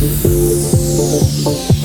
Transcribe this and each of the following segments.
Música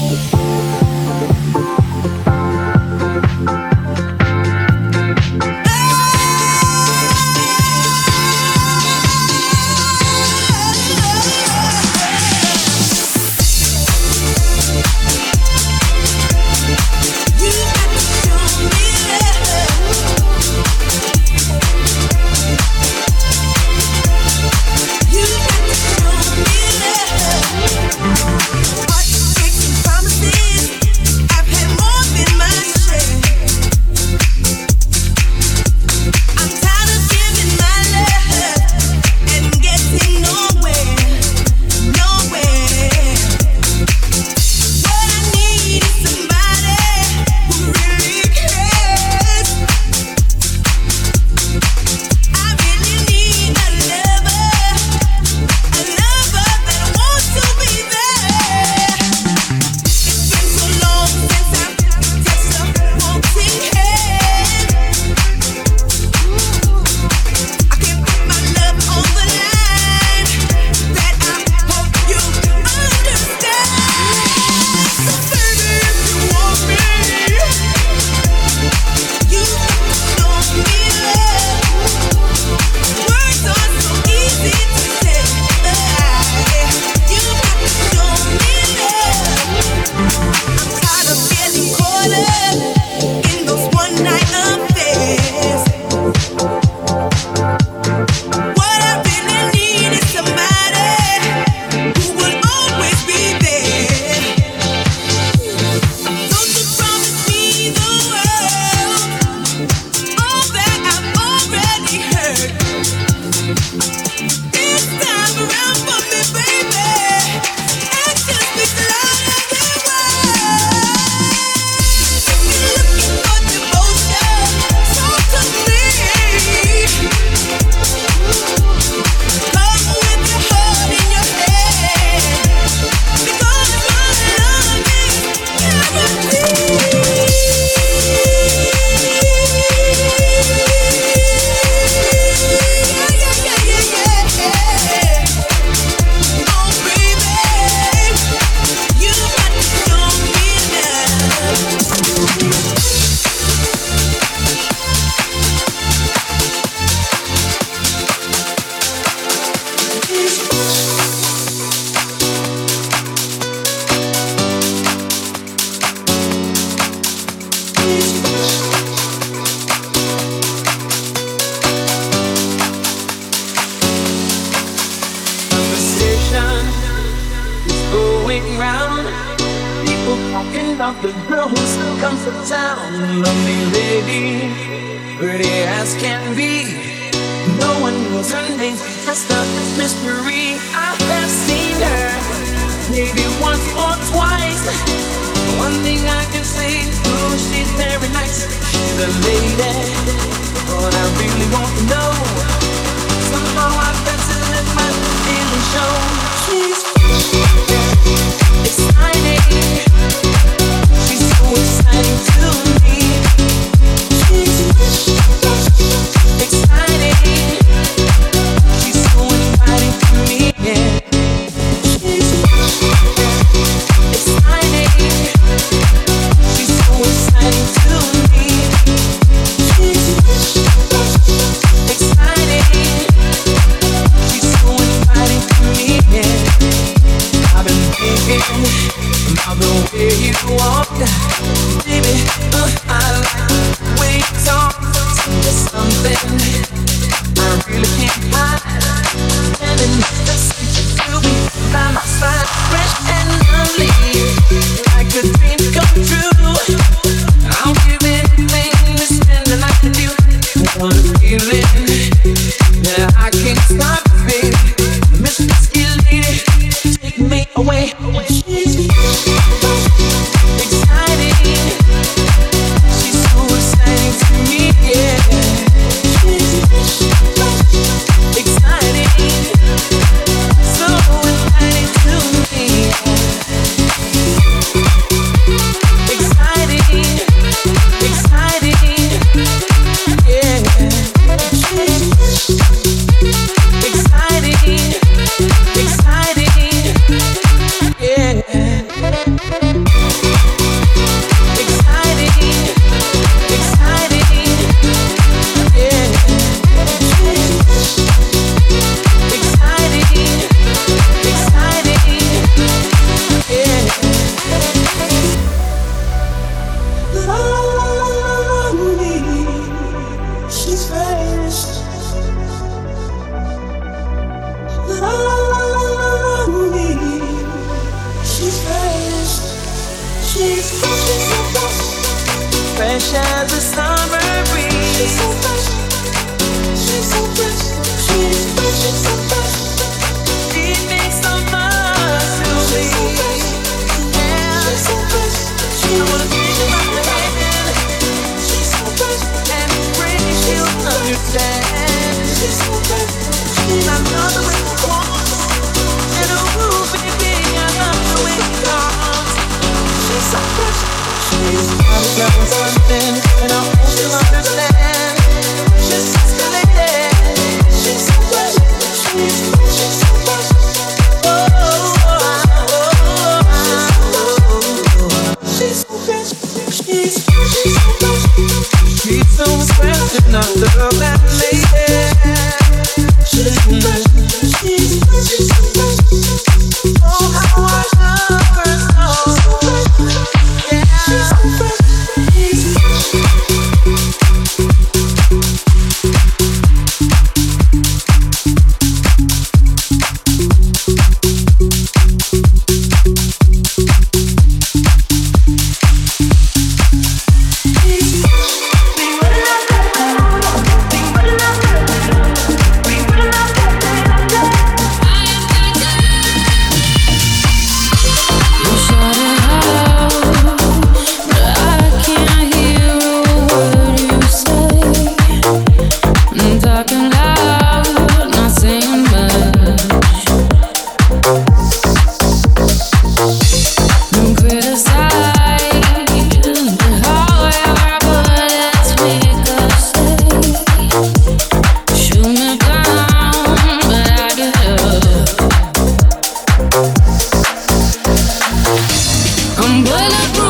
When I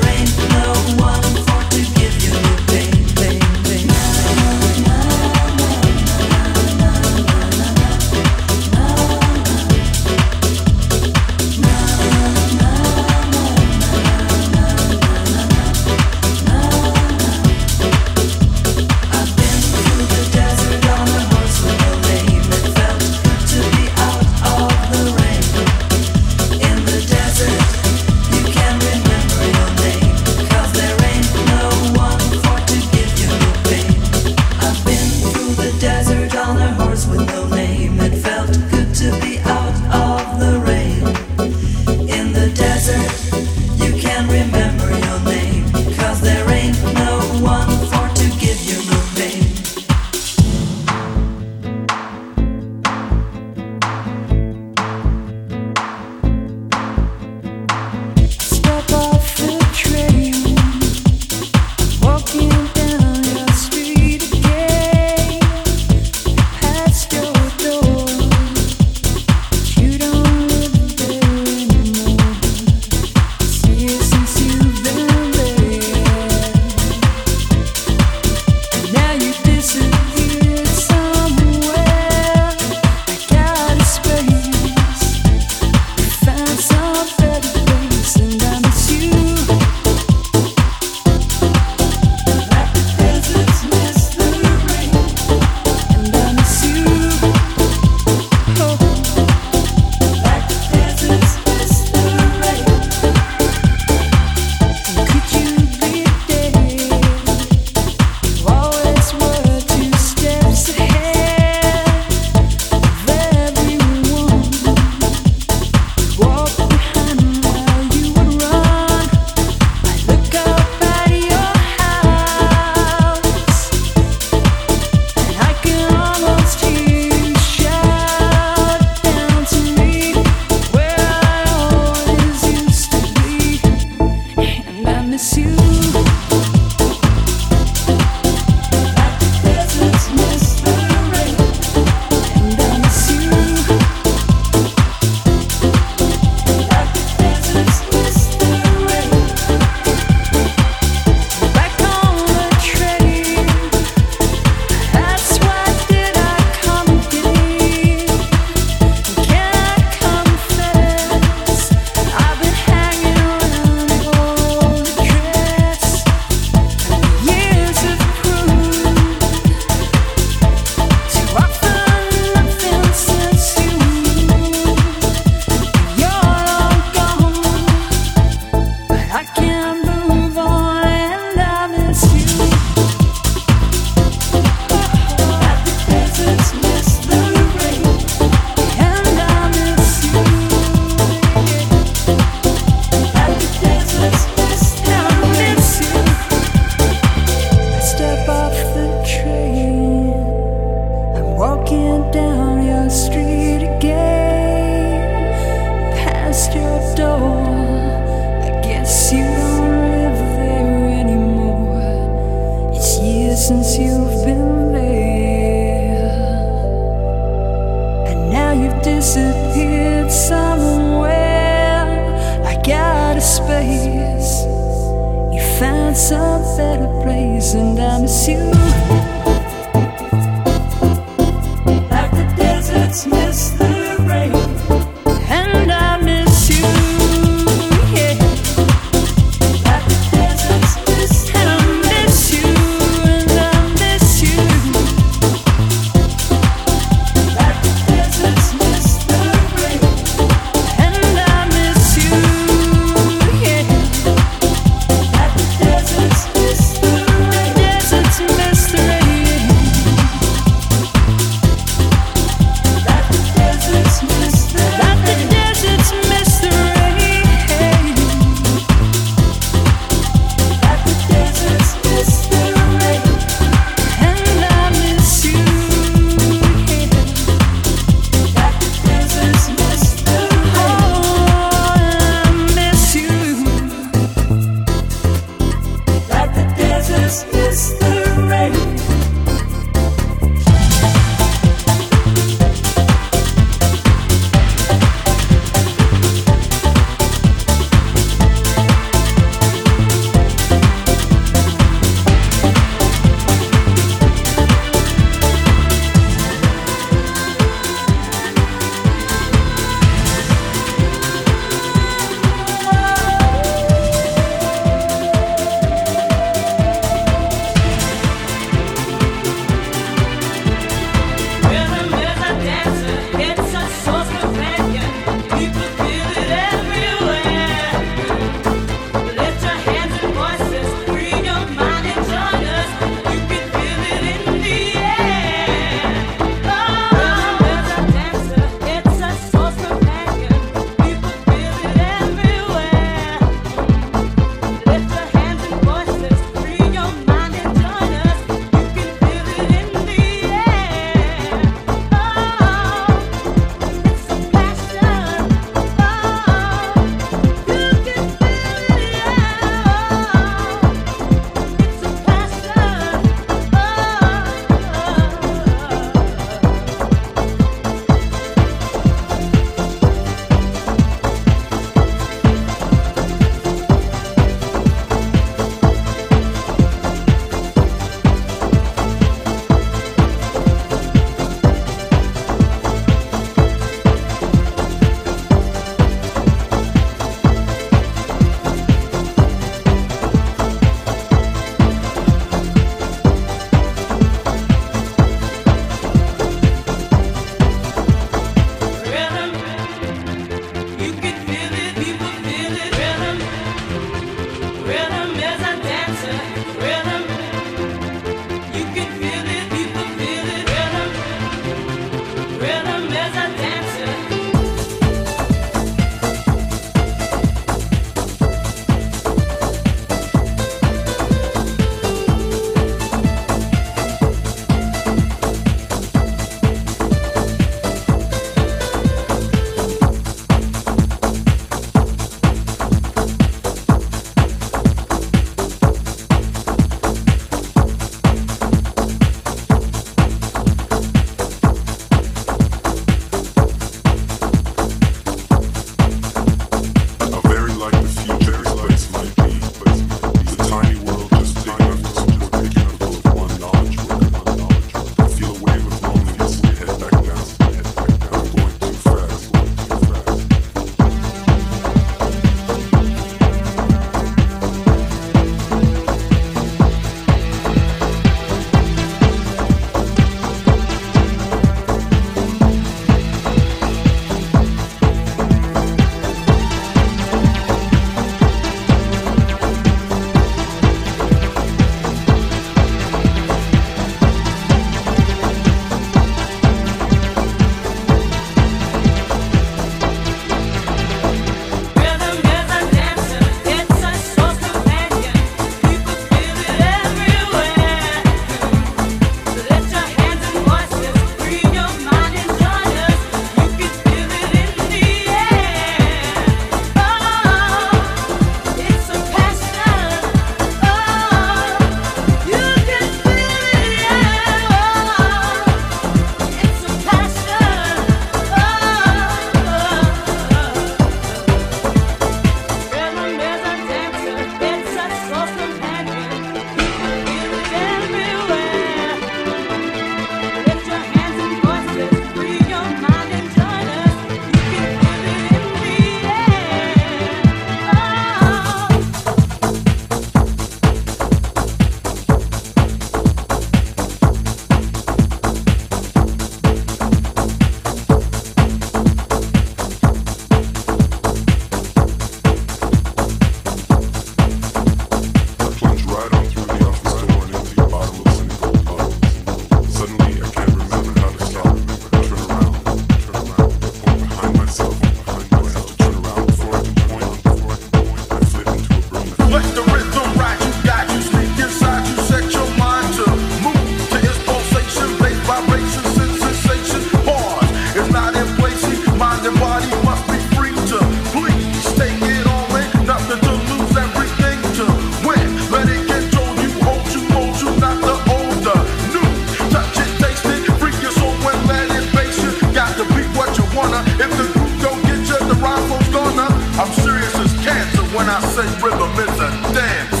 when I say rhythm is a dance.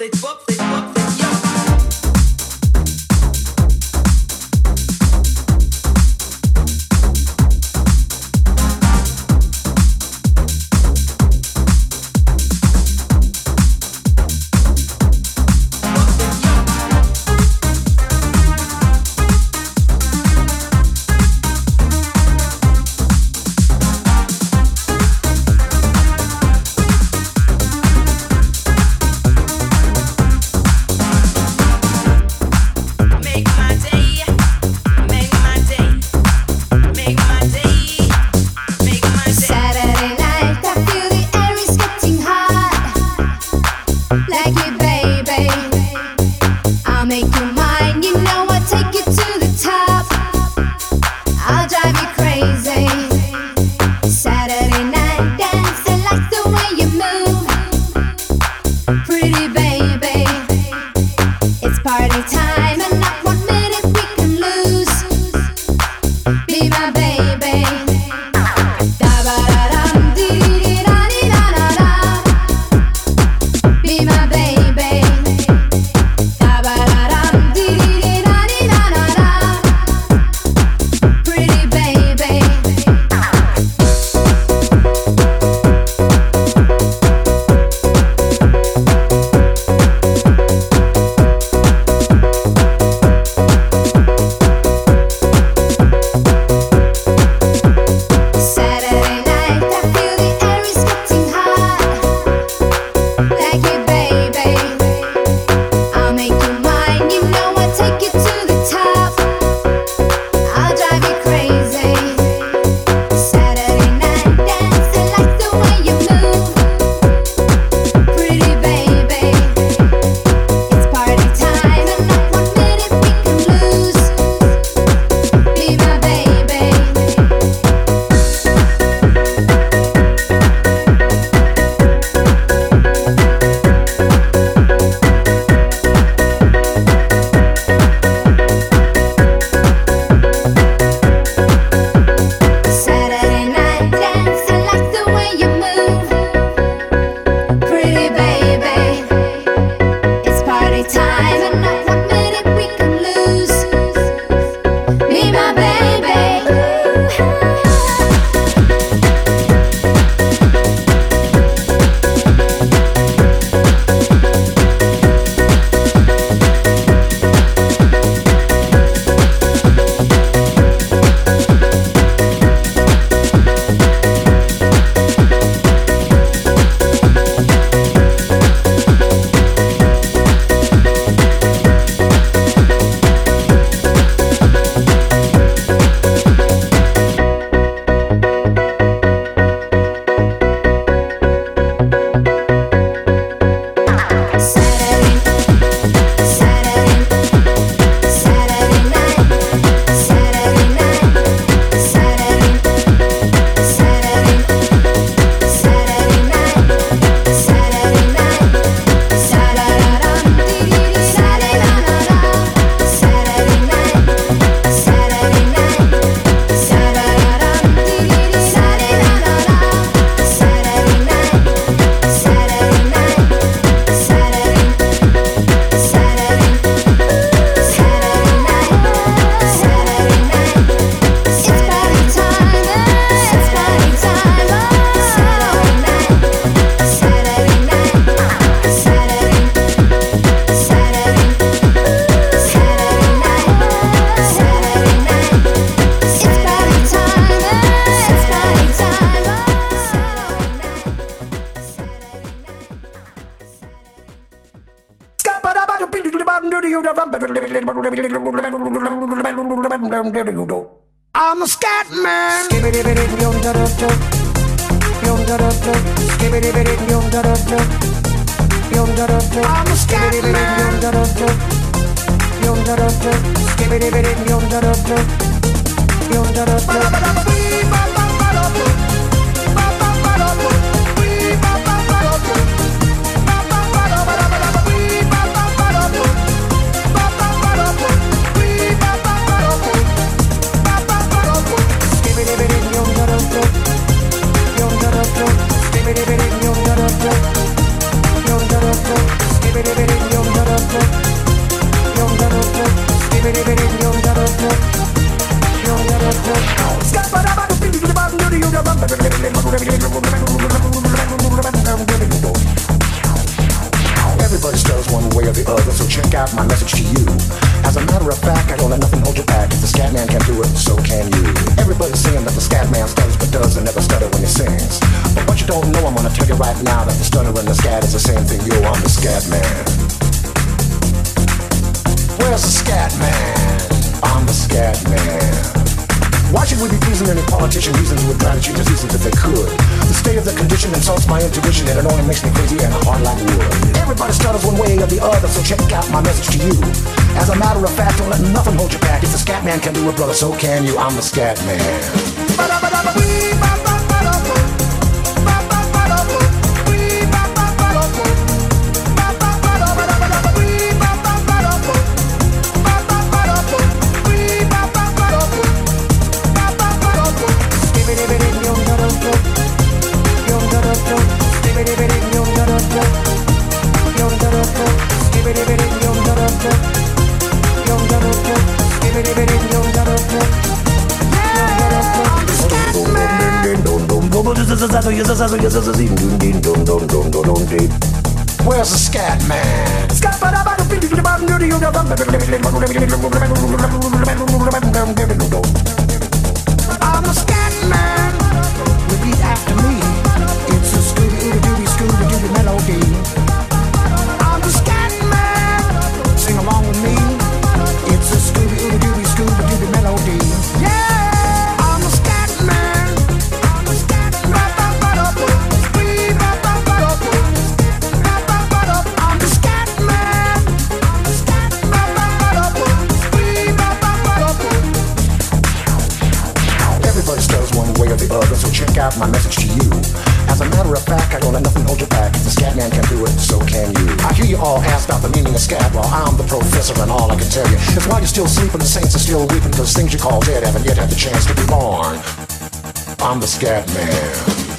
I'm try the if they could? The state of the condition insults my intuition and it only makes me crazy and hard like wood. Everybody stutters one way or the other, so check out my message to you. As a matter of fact, don't let nothing hold you back. If the scat man can do it, brother, so can you. I'm the scat man. Where's the scat man? I'm a scat man. Repeat after me. It's a Scooby Dooby Scooby Dooby melody. Out my message to you. As a matter of fact, I don't let nothing hold you back. If the scat man can do it, so can you. I hear you all ask about the meaning of scat. Well, I'm the professor, and all I can tell you is why you're still sleeping, the saints are still weeping, because things you call dead haven't yet had the chance to be born. I'm the scat man.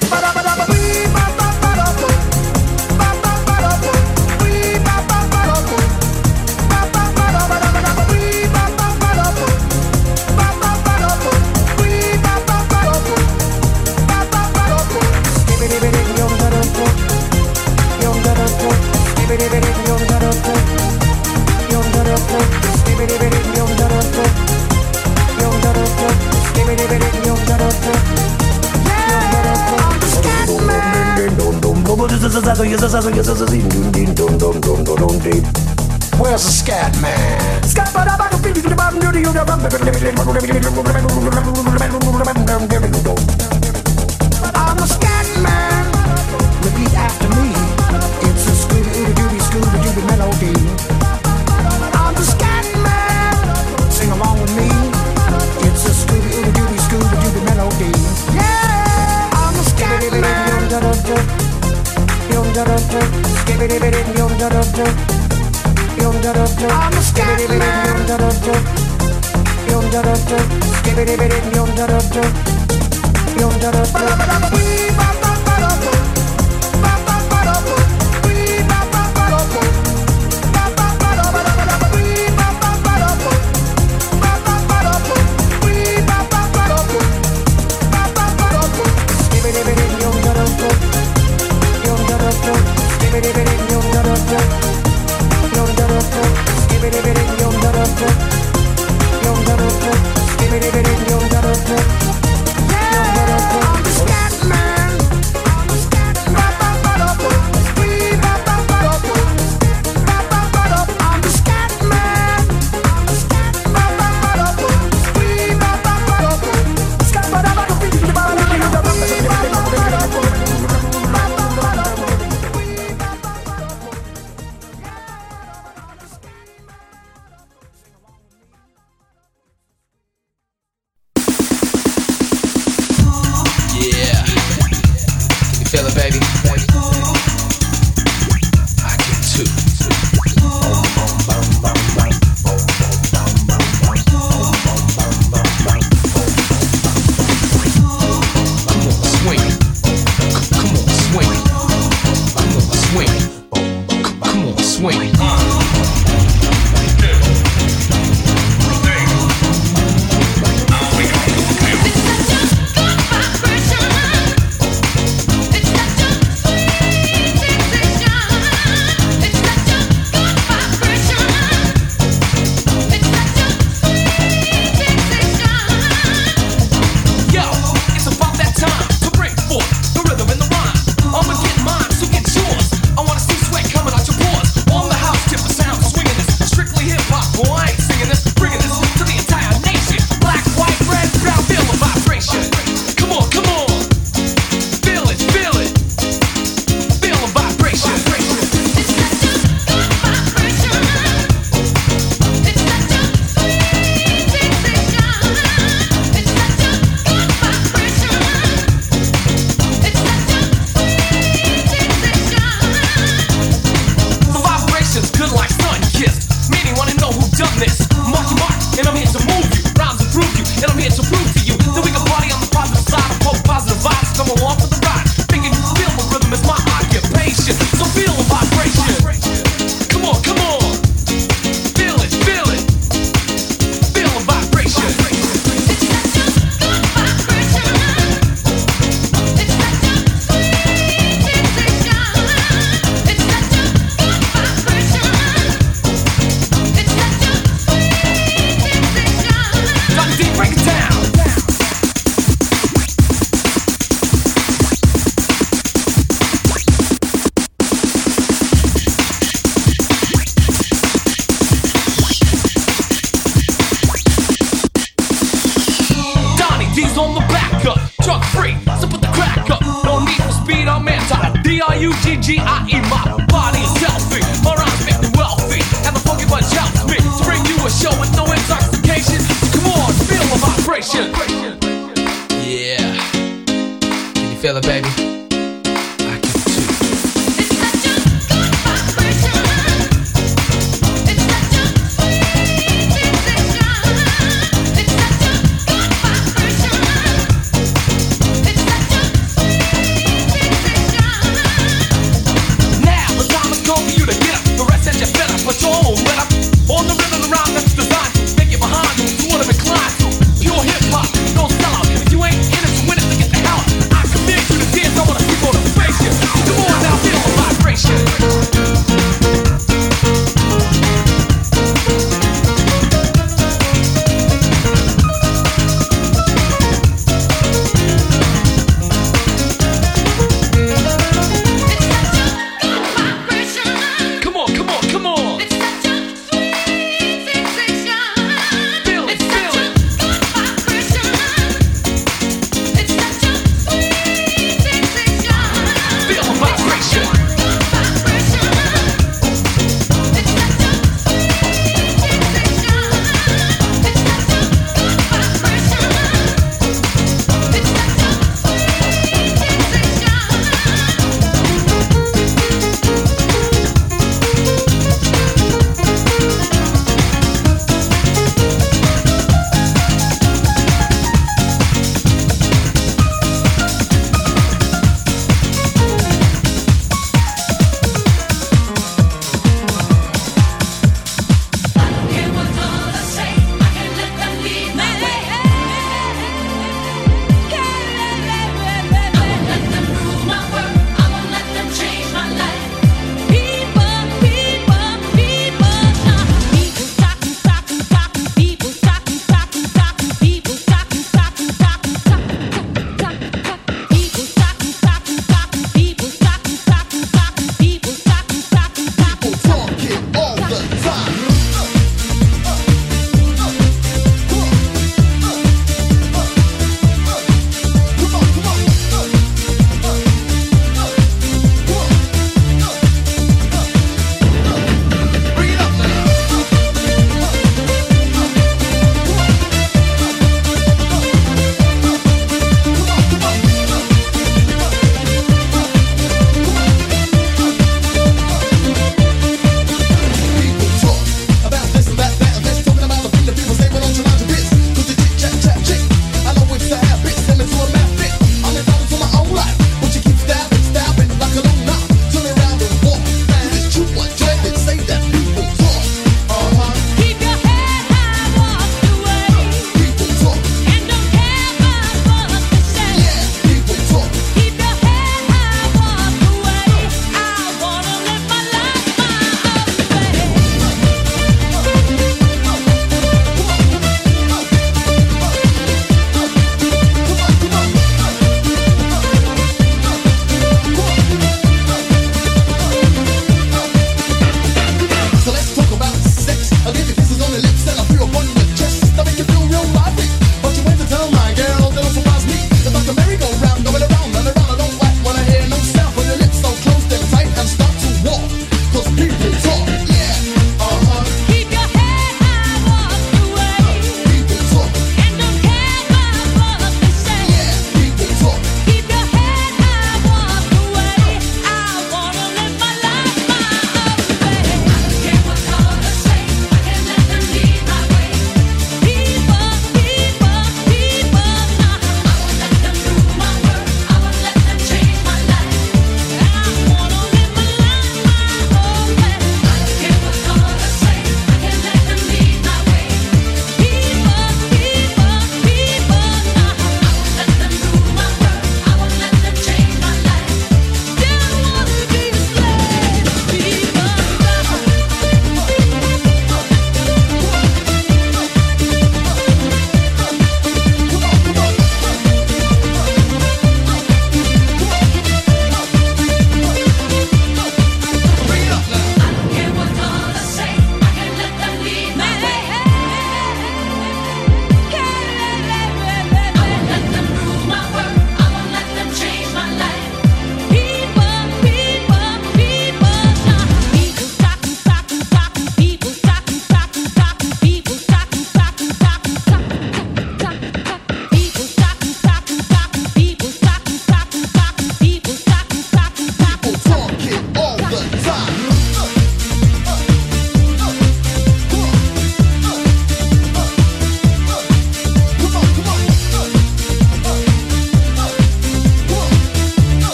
Where's the scat man? Scat, but I'm Yeah, I'm the scat man.